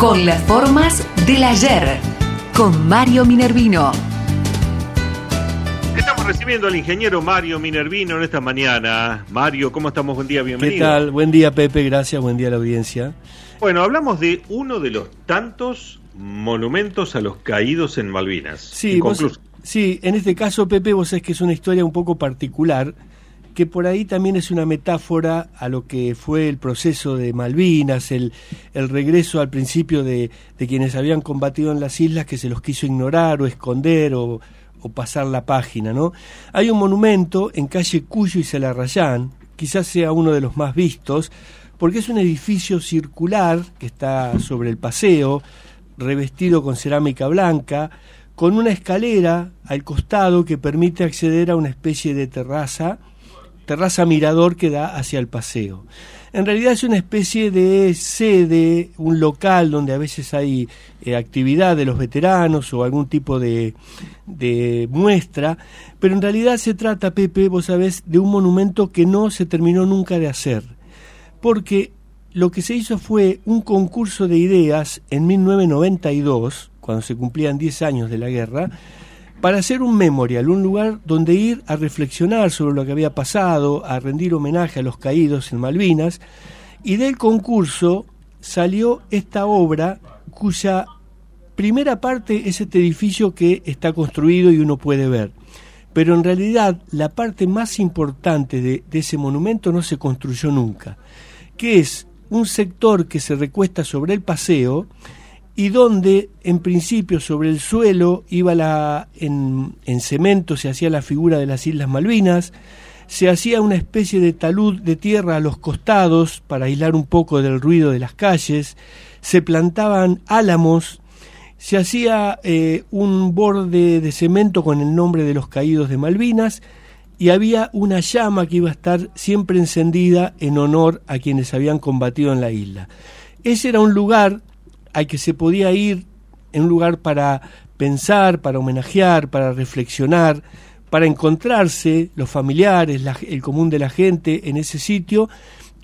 con las formas del ayer, con Mario Minervino. Estamos recibiendo al ingeniero Mario Minervino en esta mañana. Mario, ¿cómo estamos? Buen día, bienvenido. ¿Qué tal? Buen día, Pepe, gracias, buen día a la audiencia. Bueno, hablamos de uno de los tantos monumentos a los caídos en Malvinas. Sí, sí en este caso, Pepe, vos sabés que es una historia un poco particular que por ahí también es una metáfora a lo que fue el proceso de Malvinas, el, el regreso al principio de, de, quienes habían combatido en las islas que se los quiso ignorar o esconder o, o pasar la página. ¿no? Hay un monumento en calle Cuyo y Celarrayán, quizás sea uno de los más vistos, porque es un edificio circular que está sobre el paseo, revestido con cerámica blanca, con una escalera al costado que permite acceder a una especie de terraza terraza mirador que da hacia el paseo. En realidad es una especie de sede, un local donde a veces hay eh, actividad de los veteranos o algún tipo de, de muestra, pero en realidad se trata, Pepe, vos sabés, de un monumento que no se terminó nunca de hacer, porque lo que se hizo fue un concurso de ideas en 1992, cuando se cumplían 10 años de la guerra, para hacer un memorial, un lugar donde ir a reflexionar sobre lo que había pasado, a rendir homenaje a los caídos en Malvinas, y del concurso salió esta obra cuya primera parte es este edificio que está construido y uno puede ver. Pero en realidad la parte más importante de, de ese monumento no se construyó nunca, que es un sector que se recuesta sobre el paseo, y donde en principio sobre el suelo iba la en, en, cemento se hacía la figura de las Islas Malvinas, se hacía una especie de talud de tierra a los costados para aislar un poco del ruido de las calles, se plantaban álamos, se hacía eh, un borde de cemento con el nombre de los caídos de Malvinas y había una llama que iba a estar siempre encendida en honor a quienes habían combatido en la isla. Ese era un lugar al que se podía ir en un lugar para pensar, para homenajear, para reflexionar, para encontrarse los familiares, el común de la gente en ese sitio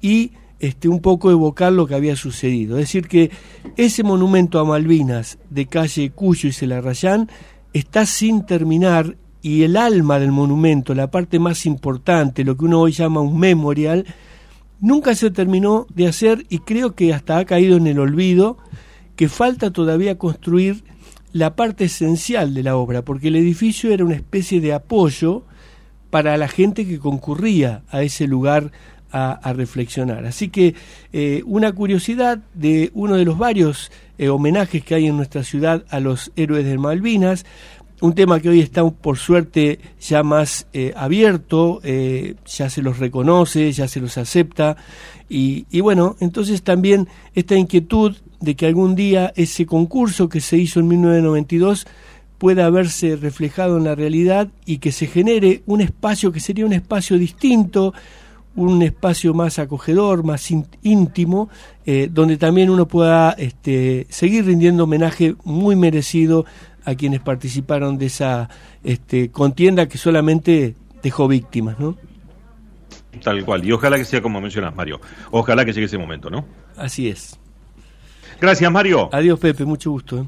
y este, un poco evocar lo que había sucedido. Es decir, que ese monumento a Malvinas de calle Cuyo y Celarrayán está sin terminar y el alma del monumento, la parte más importante, lo que uno hoy llama un memorial, nunca se terminó de hacer y creo que hasta ha caído en el olvido que falta todavía construir la parte esencial de la obra, porque el edificio era una especie de apoyo para la gente que concurría a ese lugar a, reflexionar. Así que eh, una curiosidad de uno de los varios eh, homenajes que hay en nuestra ciudad a los héroes de Malvinas, un tema que hoy está por suerte ya más eh, abierto, ya se los reconoce, ya se los acepta, y, y bueno, entonces también esta inquietud de que algún día ese concurso que se hizo en 1992 pueda verse reflejado en la realidad y que se genere un espacio que sería un espacio distinto, un espacio más acogedor, más íntimo, eh, donde también uno pueda este, seguir rindiendo homenaje muy merecido a quienes participaron de esa este, contienda que solamente dejó víctimas, ¿no? Tal cual, y ojalá que sea como mencionas, Mario, ojalá que llegue ese momento, ¿no? Así es. Gracias, Mario. Adiós, Pepe, mucho gusto. ¿eh?